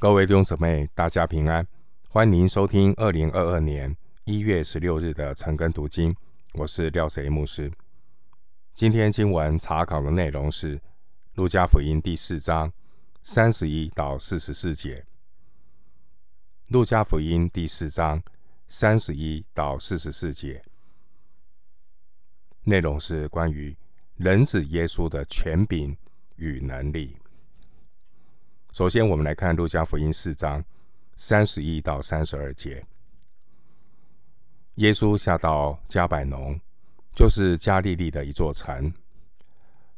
各位弟兄姊妹，大家平安，欢迎收听二零二二年一月十六日的晨更读经。我是廖贼牧师。今天经文查考的内容是《路加福音》第四章三十一到四十四节。《路加福音》第四章三十一到四十四节内容是关于人子耶稣的权柄与能力。首先，我们来看《路加福音》四章三十一到三十二节。耶稣下到加百农，就是加利利的一座城，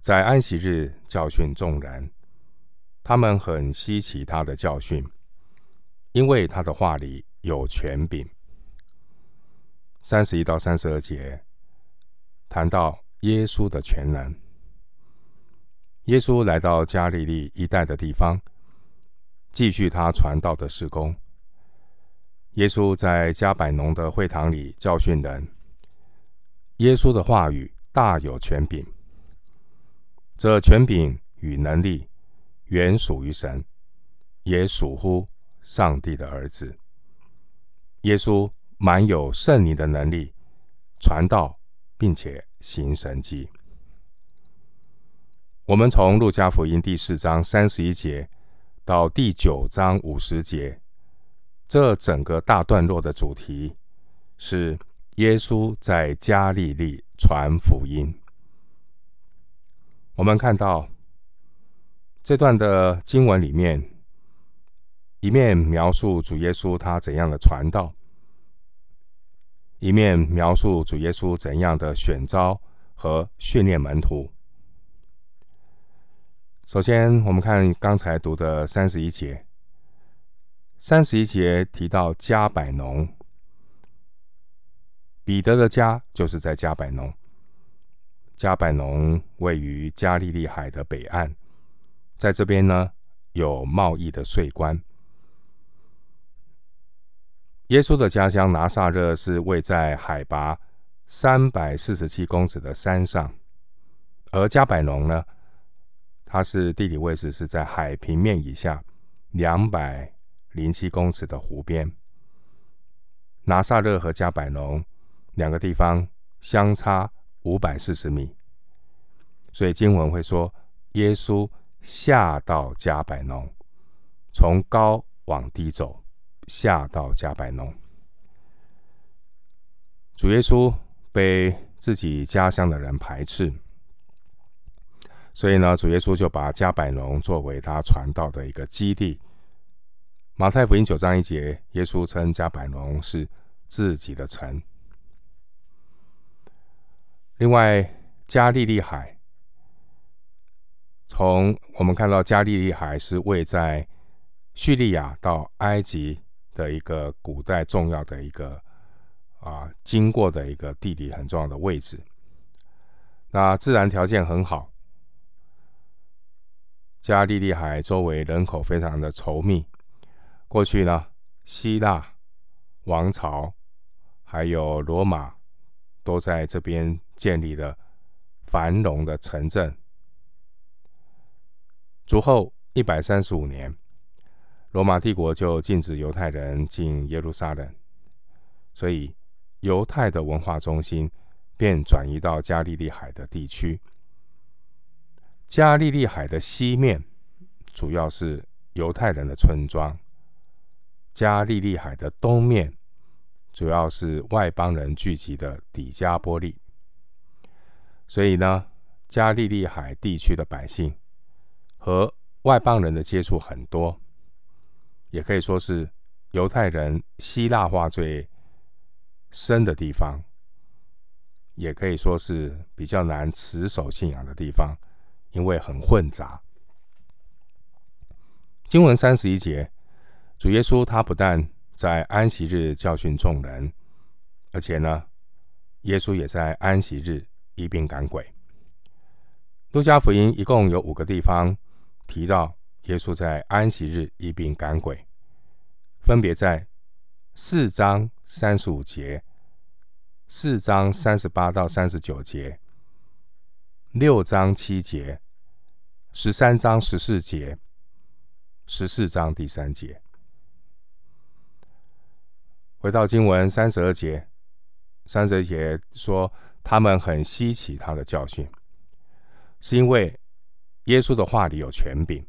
在安息日教训众人。他们很稀奇他的教训，因为他的话里有权柄。三十一到三十二节谈到耶稣的全能。耶稣来到加利利一带的地方。继续他传道的事工。耶稣在迦百农的会堂里教训人。耶稣的话语大有权柄，这权柄与能力原属于神，也属乎上帝的儿子。耶稣满有圣灵的能力，传道并且行神迹。我们从路加福音第四章三十一节。到第九章五十节，这整个大段落的主题是耶稣在加利利传福音。我们看到这段的经文里面，一面描述主耶稣他怎样的传道，一面描述主耶稣怎样的选召和训练门徒。首先，我们看刚才读的三十一节。三十一节提到加百农，彼得的家就是在加百农。加百农位于加利利海的北岸，在这边呢有贸易的税关。耶稣的家乡拿撒勒是位在海拔三百四十七公尺的山上，而加百农呢，它是地理位置是在海平面以下两百零七公尺的湖边。拿撒勒和加百农两个地方相差五百四十米，所以经文会说，耶稣下到加百农，从高往低走，下到加百农。主耶稣被自己家乡的人排斥。所以呢，主耶稣就把迦百农作为他传道的一个基地。马太福音九章一节，耶稣称迦百农是自己的城。另外，加利利海，从我们看到加利利海是位在叙利亚到埃及的一个古代重要的一个啊经过的一个地理很重要的位置。那自然条件很好。加利利海周围人口非常的稠密。过去呢，希腊王朝还有罗马都在这边建立了繁荣的城镇。主后一百三十五年，罗马帝国就禁止犹太人进耶路撒冷，所以犹太的文化中心便转移到加利利海的地区。加利利海的西面主要是犹太人的村庄，加利利海的东面主要是外邦人聚集的底加波利。所以呢，加利利海地区的百姓和外邦人的接触很多，也可以说是犹太人希腊化最深的地方，也可以说是比较难持守信仰的地方。因为很混杂。经文三十一节，主耶稣他不但在安息日教训众人，而且呢，耶稣也在安息日一并赶鬼。路加福音一共有五个地方提到耶稣在安息日一并赶鬼，分别在四章三十五节、四章三十八到三十九节。六章七节、十三章十四节、十四章第三节。回到经文三十二节，三十二节说，他们很稀奇他的教训，是因为耶稣的话里有权柄。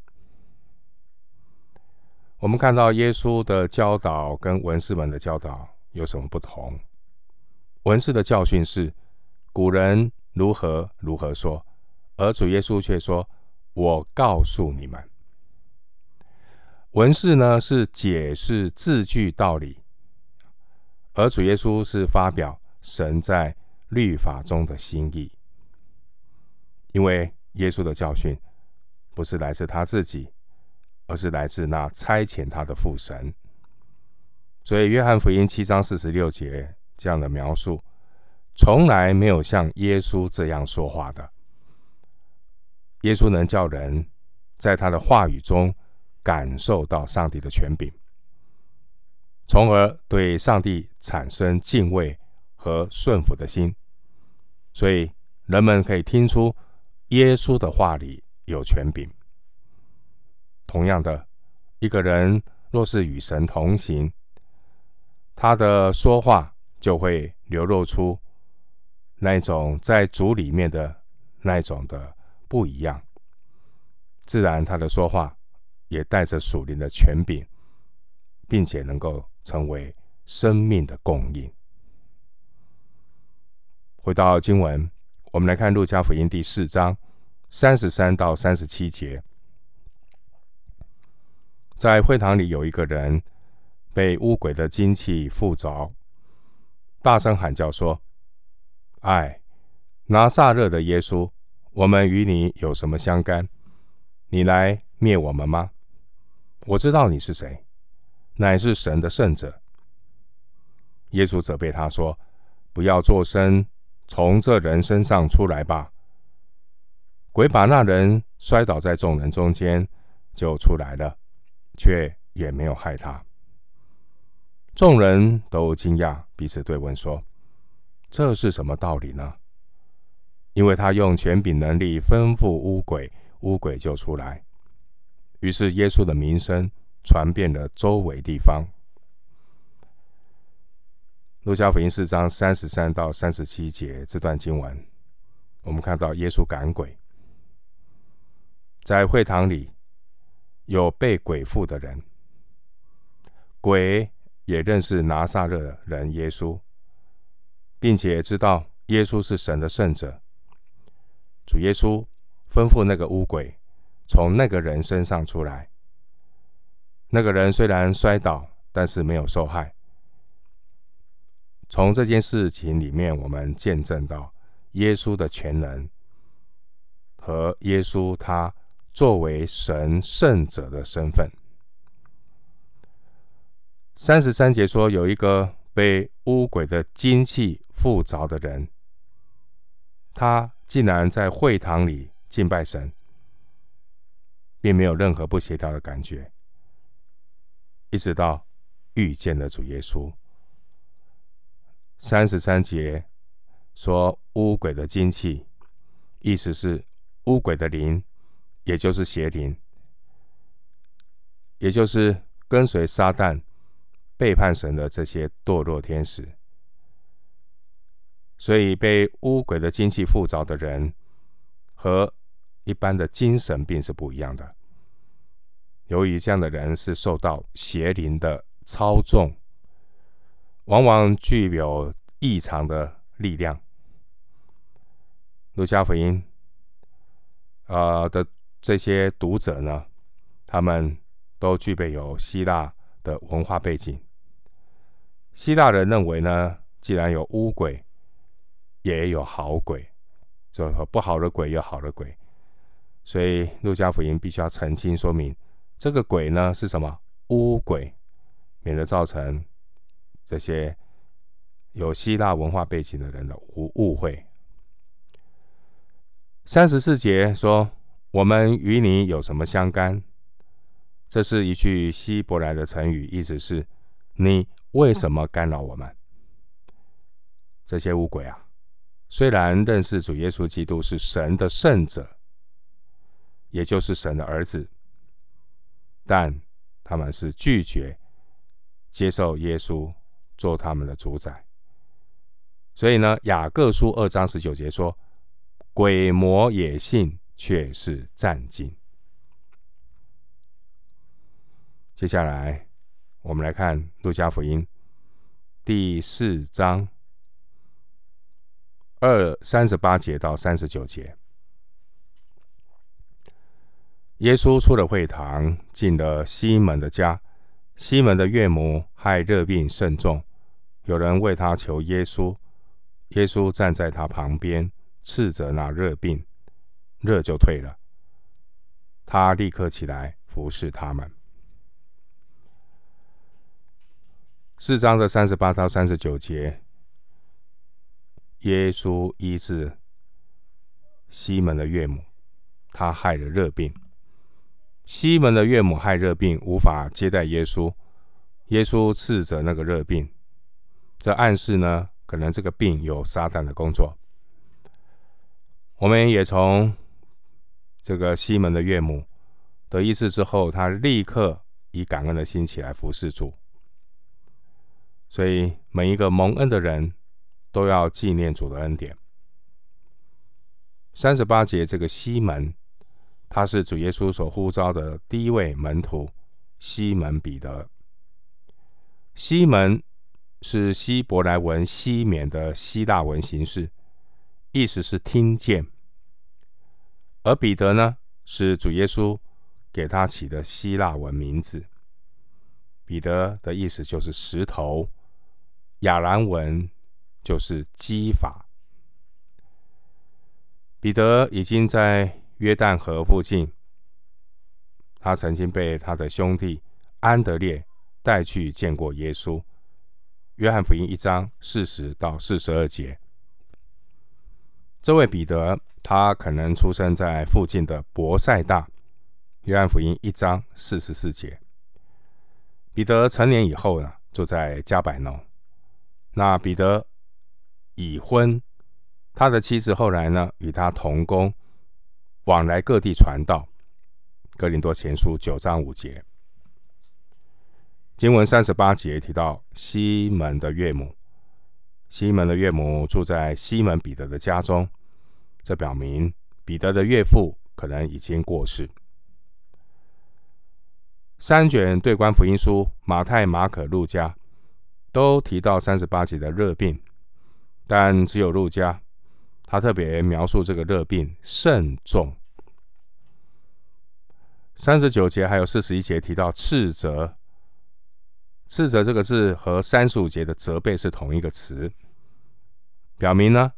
我们看到耶稣的教导跟文士们的教导有什么不同？文士的教训是古人如何如何说，而主耶稣却说：“我告诉你们。”文士呢是解释字句道理。而主耶稣是发表神在律法中的心意，因为耶稣的教训不是来自他自己，而是来自那差遣他的父神。所以，约翰福音七章四十六节这样的描述，从来没有像耶稣这样说话的。耶稣能叫人在他的话语中感受到上帝的权柄。从而对上帝产生敬畏和顺服的心，所以人们可以听出耶稣的话里有权柄。同样的，一个人若是与神同行，他的说话就会流露出那种在主里面的那一种的不一样，自然他的说话也带着属灵的权柄，并且能够。成为生命的供应。回到经文，我们来看路加福音第四章三十三到三十七节。在会堂里有一个人被污鬼的精气附着，大声喊叫说：“哎，拿撒勒的耶稣，我们与你有什么相干？你来灭我们吗？我知道你是谁。”乃是神的圣者。耶稣责备他说：“不要作声，从这人身上出来吧。”鬼把那人摔倒在众人中间，就出来了，却也没有害他。众人都惊讶，彼此对问说：“这是什么道理呢？”因为他用权柄能力吩咐乌鬼，乌鬼就出来。于是耶稣的名声。传遍了周围地方。路加福音四章三十三到三十七节这段经文，我们看到耶稣赶鬼，在会堂里有被鬼附的人，鬼也认识拿撒勒人耶稣，并且知道耶稣是神的圣者。主耶稣吩咐那个污鬼从那个人身上出来。那个人虽然摔倒，但是没有受害。从这件事情里面，我们见证到耶稣的全能和耶稣他作为神圣者的身份。三十三节说，有一个被污鬼的精气附着的人，他竟然在会堂里敬拜神，并没有任何不协调的感觉。一直到遇见了主耶稣。三十三节说污鬼的精气，意思是污鬼的灵，也就是邪灵，也就是跟随撒旦、背叛神的这些堕落天使。所以被污鬼的精气附着的人，和一般的精神病是不一样的。由于这样的人是受到邪灵的操纵，往往具有异常的力量。路加福音，呃的这些读者呢，他们都具备有希腊的文化背景。希腊人认为呢，既然有污鬼，也有好鬼，就不好的鬼有好的鬼，所以路加福音必须要澄清说明。这个鬼呢是什么？污鬼，免得造成这些有希腊文化背景的人的误误会。三十四节说：“我们与你有什么相干？”这是一句希伯来的成语，意思是：“你为什么干扰我们？”这些污鬼啊，虽然认识主耶稣基督是神的圣者，也就是神的儿子。但他们是拒绝接受耶稣做他们的主宰。所以呢，雅各书二章十九节说：“鬼魔也信，却是战兢。”接下来，我们来看路加福音第四章二三十八节到三十九节。耶稣出了会堂，进了西门的家。西门的岳母害热病甚重，有人为他求耶稣。耶稣站在他旁边，斥责那热病，热就退了。他立刻起来服侍他们。四章的三十八到三十九节，耶稣医治西门的岳母，他害了热病。西门的岳母害热病，无法接待耶稣。耶稣斥责那个热病，这暗示呢，可能这个病有撒旦的工作。我们也从这个西门的岳母得医治之后，他立刻以感恩的心起来服侍主。所以每一个蒙恩的人都要纪念主的恩典。三十八节，这个西门，他是主耶稣所呼召的第一位门徒，西门彼得。西门。是希伯来文“西缅”的希腊文形式，意思是听见。而彼得呢，是主耶稣给他起的希腊文名字。彼得的意思就是石头，亚兰文就是基法。彼得已经在约旦河附近，他曾经被他的兄弟安德烈带去见过耶稣。约翰福音一章四十到四十二节，这位彼得，他可能出生在附近的伯赛大。约翰福音一章四十四节，彼得成年以后呢，住在加百农。那彼得已婚，他的妻子后来呢，与他同工，往来各地传道。哥林多前书九章五节。经文三十八节提到西门的岳母，西门的岳母住在西门彼得的家中，这表明彼得的岳父可能已经过世。三卷对观福音书，马太、马可、路加都提到三十八节的热病，但只有路加，他特别描述这个热病甚重。三十九节还有四十一节提到斥责。斥责这个字和三十五节的责备是同一个词，表明呢，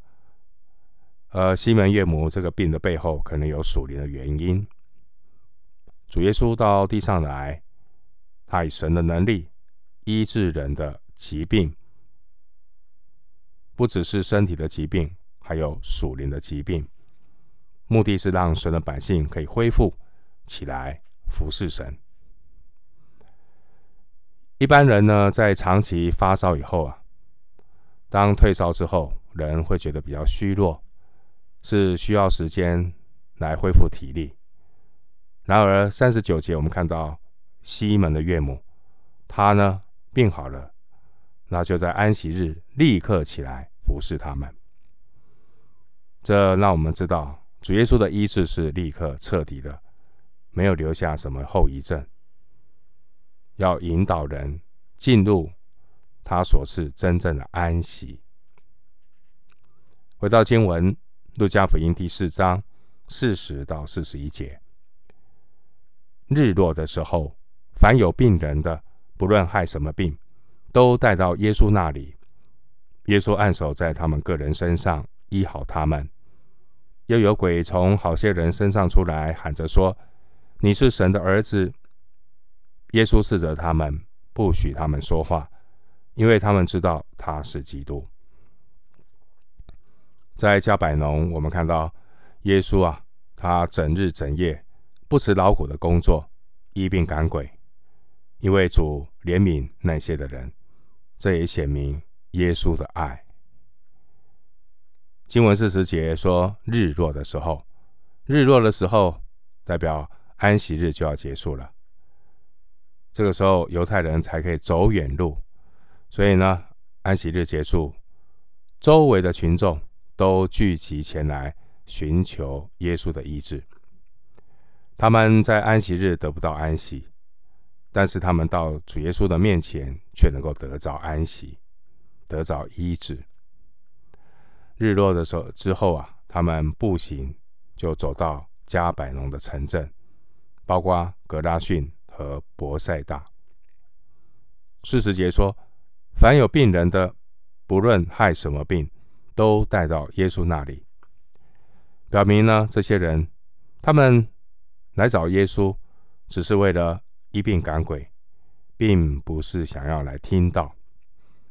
呃，西门岳母这个病的背后可能有属灵的原因。主耶稣到地上来，他以神的能力医治人的疾病，不只是身体的疾病，还有属灵的疾病，目的是让神的百姓可以恢复起来服侍神。一般人呢，在长期发烧以后啊，当退烧之后，人会觉得比较虚弱，是需要时间来恢复体力。然而三十九节，我们看到西门的岳母，她呢病好了，那就在安息日立刻起来服侍他们。这让我们知道，主耶稣的医治是立刻彻底的，没有留下什么后遗症。要引导人进入他所赐真正的安息。回到经文，《路加福音》第四章四十到四十一节：日落的时候，凡有病人的，不论害什么病，都带到耶稣那里。耶稣按手在他们个人身上，医好他们。又有鬼从好些人身上出来，喊着说：“你是神的儿子。”耶稣斥责他们，不许他们说话，因为他们知道他是基督。在加百农，我们看到耶稣啊，他整日整夜不辞劳苦的工作，医病赶鬼，因为主怜悯那些的人，这也显明耶稣的爱。经文四十节说，日落的时候，日落的时候代表安息日就要结束了。这个时候犹太人才可以走远路。所以呢，安息日结束，周围的群众都聚集前来寻求耶稣的医治。他们在安息日得不到安息，但是他们到主耶稣的面前，却能够得着安息，得着医治。日落的时候之后啊，他们步行就走到加百农的城镇，包括格拉逊和伯赛大。四十节说，凡有病人的，不论害什么病，都带到耶稣那里。表明呢，这些人他们来找耶稣，只是为了医病赶鬼，并不是想要来听到。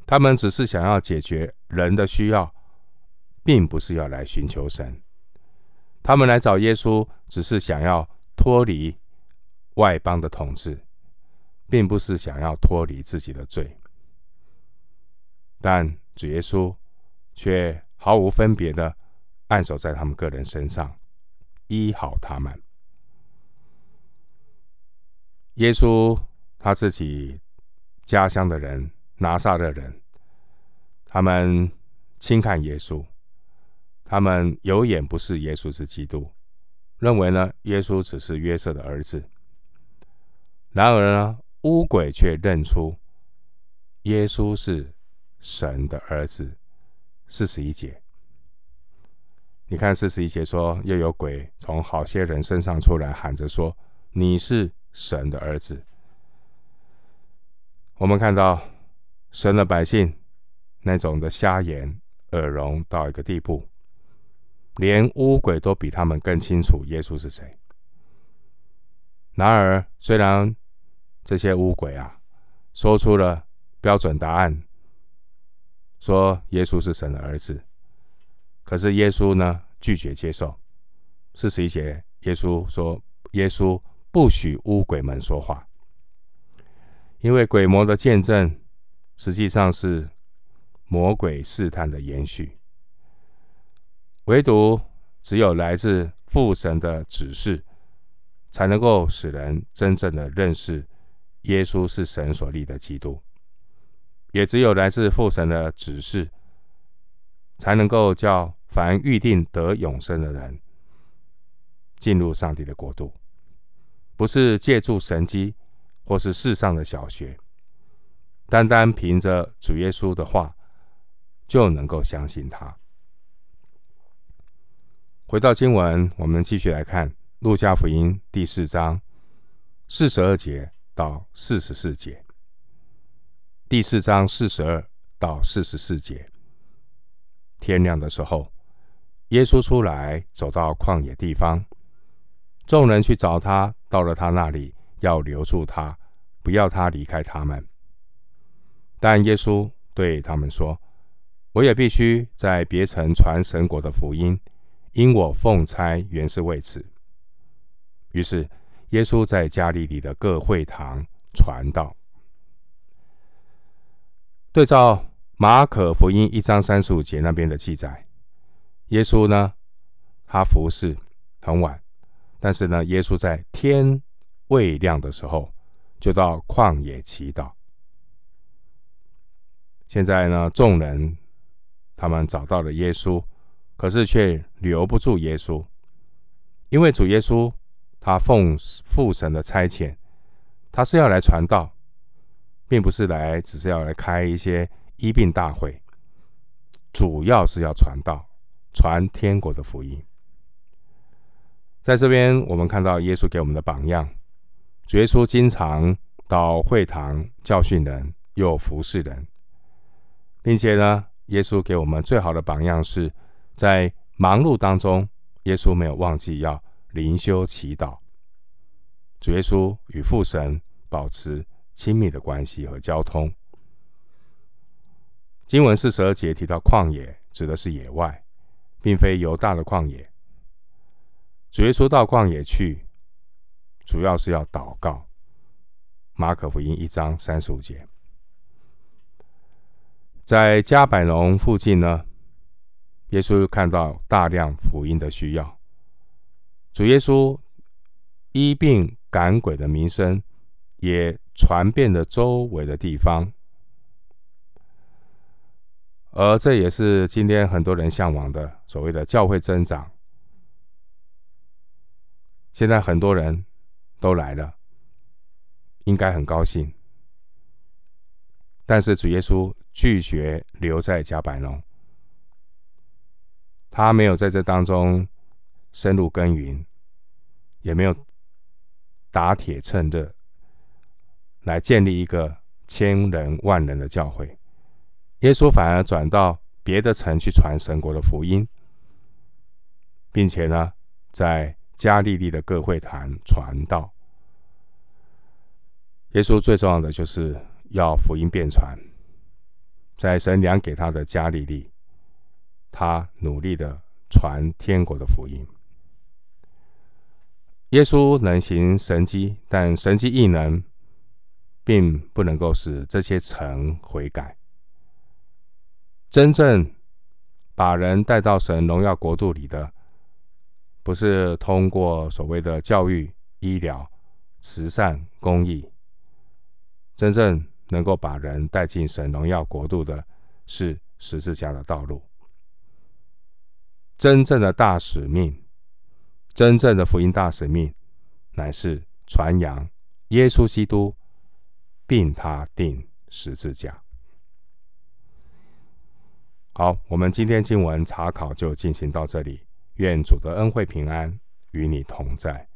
他们只是想要解决人的需要。并不是要来寻求神，他们来找耶稣，只是想要脱离外邦的统治，并不是想要脱离自己的罪。但主耶稣却毫无分别的按手在他们个人身上，医好他们。耶稣他自己家乡的人，拿撒勒人，他们轻看耶稣。他们有眼不识耶稣是基督，认为呢，耶稣只是约瑟的儿子。然而呢，乌鬼却认出耶稣是神的儿子。四十一节，你看四十一节说，又有鬼从好些人身上出来，喊着说：“你是神的儿子。”我们看到神的百姓那种的瞎眼耳聋到一个地步。连污鬼都比他们更清楚耶稣是谁。然而，虽然这些污鬼啊说出了标准答案，说耶稣是神的儿子，可是耶稣呢拒绝接受。四十一节，耶稣说：“耶稣不许污鬼们说话，因为鬼魔的见证实际上是魔鬼试探的延续。”唯独只有来自父神的指示，才能够使人真正的认识耶稣是神所立的基督。也只有来自父神的指示，才能够叫凡预定得永生的人进入上帝的国度。不是借助神机或是世上的小学，单单凭着主耶稣的话，就能够相信他。回到经文，我们继续来看《路加福音》第四章四十二节到四十四节。第四章四十二到四十四节。天亮的时候，耶稣出来，走到旷野地方，众人去找他，到了他那里，要留住他，不要他离开他们。但耶稣对他们说：“我也必须在别城传神国的福音。”因我奉差原是为此。于是耶稣在加利利的各会堂传道。对照马可福音一章三十五节那边的记载，耶稣呢，他服侍很晚，但是呢，耶稣在天未亮的时候就到旷野祈祷。现在呢，众人他们找到了耶稣。可是却留不住耶稣，因为主耶稣他奉父神的差遣，他是要来传道，并不是来只是要来开一些医病大会，主要是要传道，传天国的福音。在这边，我们看到耶稣给我们的榜样，主耶稣经常到会堂教训人，又服侍人，并且呢，耶稣给我们最好的榜样是。在忙碌当中，耶稣没有忘记要灵修祈祷。主耶稣与父神保持亲密的关系和交通。经文四十二节提到旷野，指的是野外，并非犹大的旷野。主耶稣到旷野去，主要是要祷告。马可福音一章三十五节，在加百农附近呢。耶稣看到大量福音的需要，主耶稣医病赶鬼的名声也传遍了周围的地方。而这也是今天很多人向往的所谓的教会增长。现在很多人都来了，应该很高兴。但是主耶稣拒绝留在迦百农，他没有在这当中深入耕耘，也没有打铁趁热来建立一个千人万人的教会。耶稣反而转到别的城去传神国的福音，并且呢，在加利利的各会堂传道。耶稣最重要的就是要福音遍传，在神量给他的加利利，他努力的传天国的福音。耶稣能行神迹，但神迹异能并不能够使这些城悔改。真正把人带到神荣耀国度里的，不是通过所谓的教育、医疗、慈善、公益。真正能够把人带进神荣耀国度的，是十字架的道路。真正的大使命，真正的福音大使命，乃是传扬耶稣基督，并他钉十字架。好，我们今天经文查考就进行到这里。愿主的恩惠平安与你同在。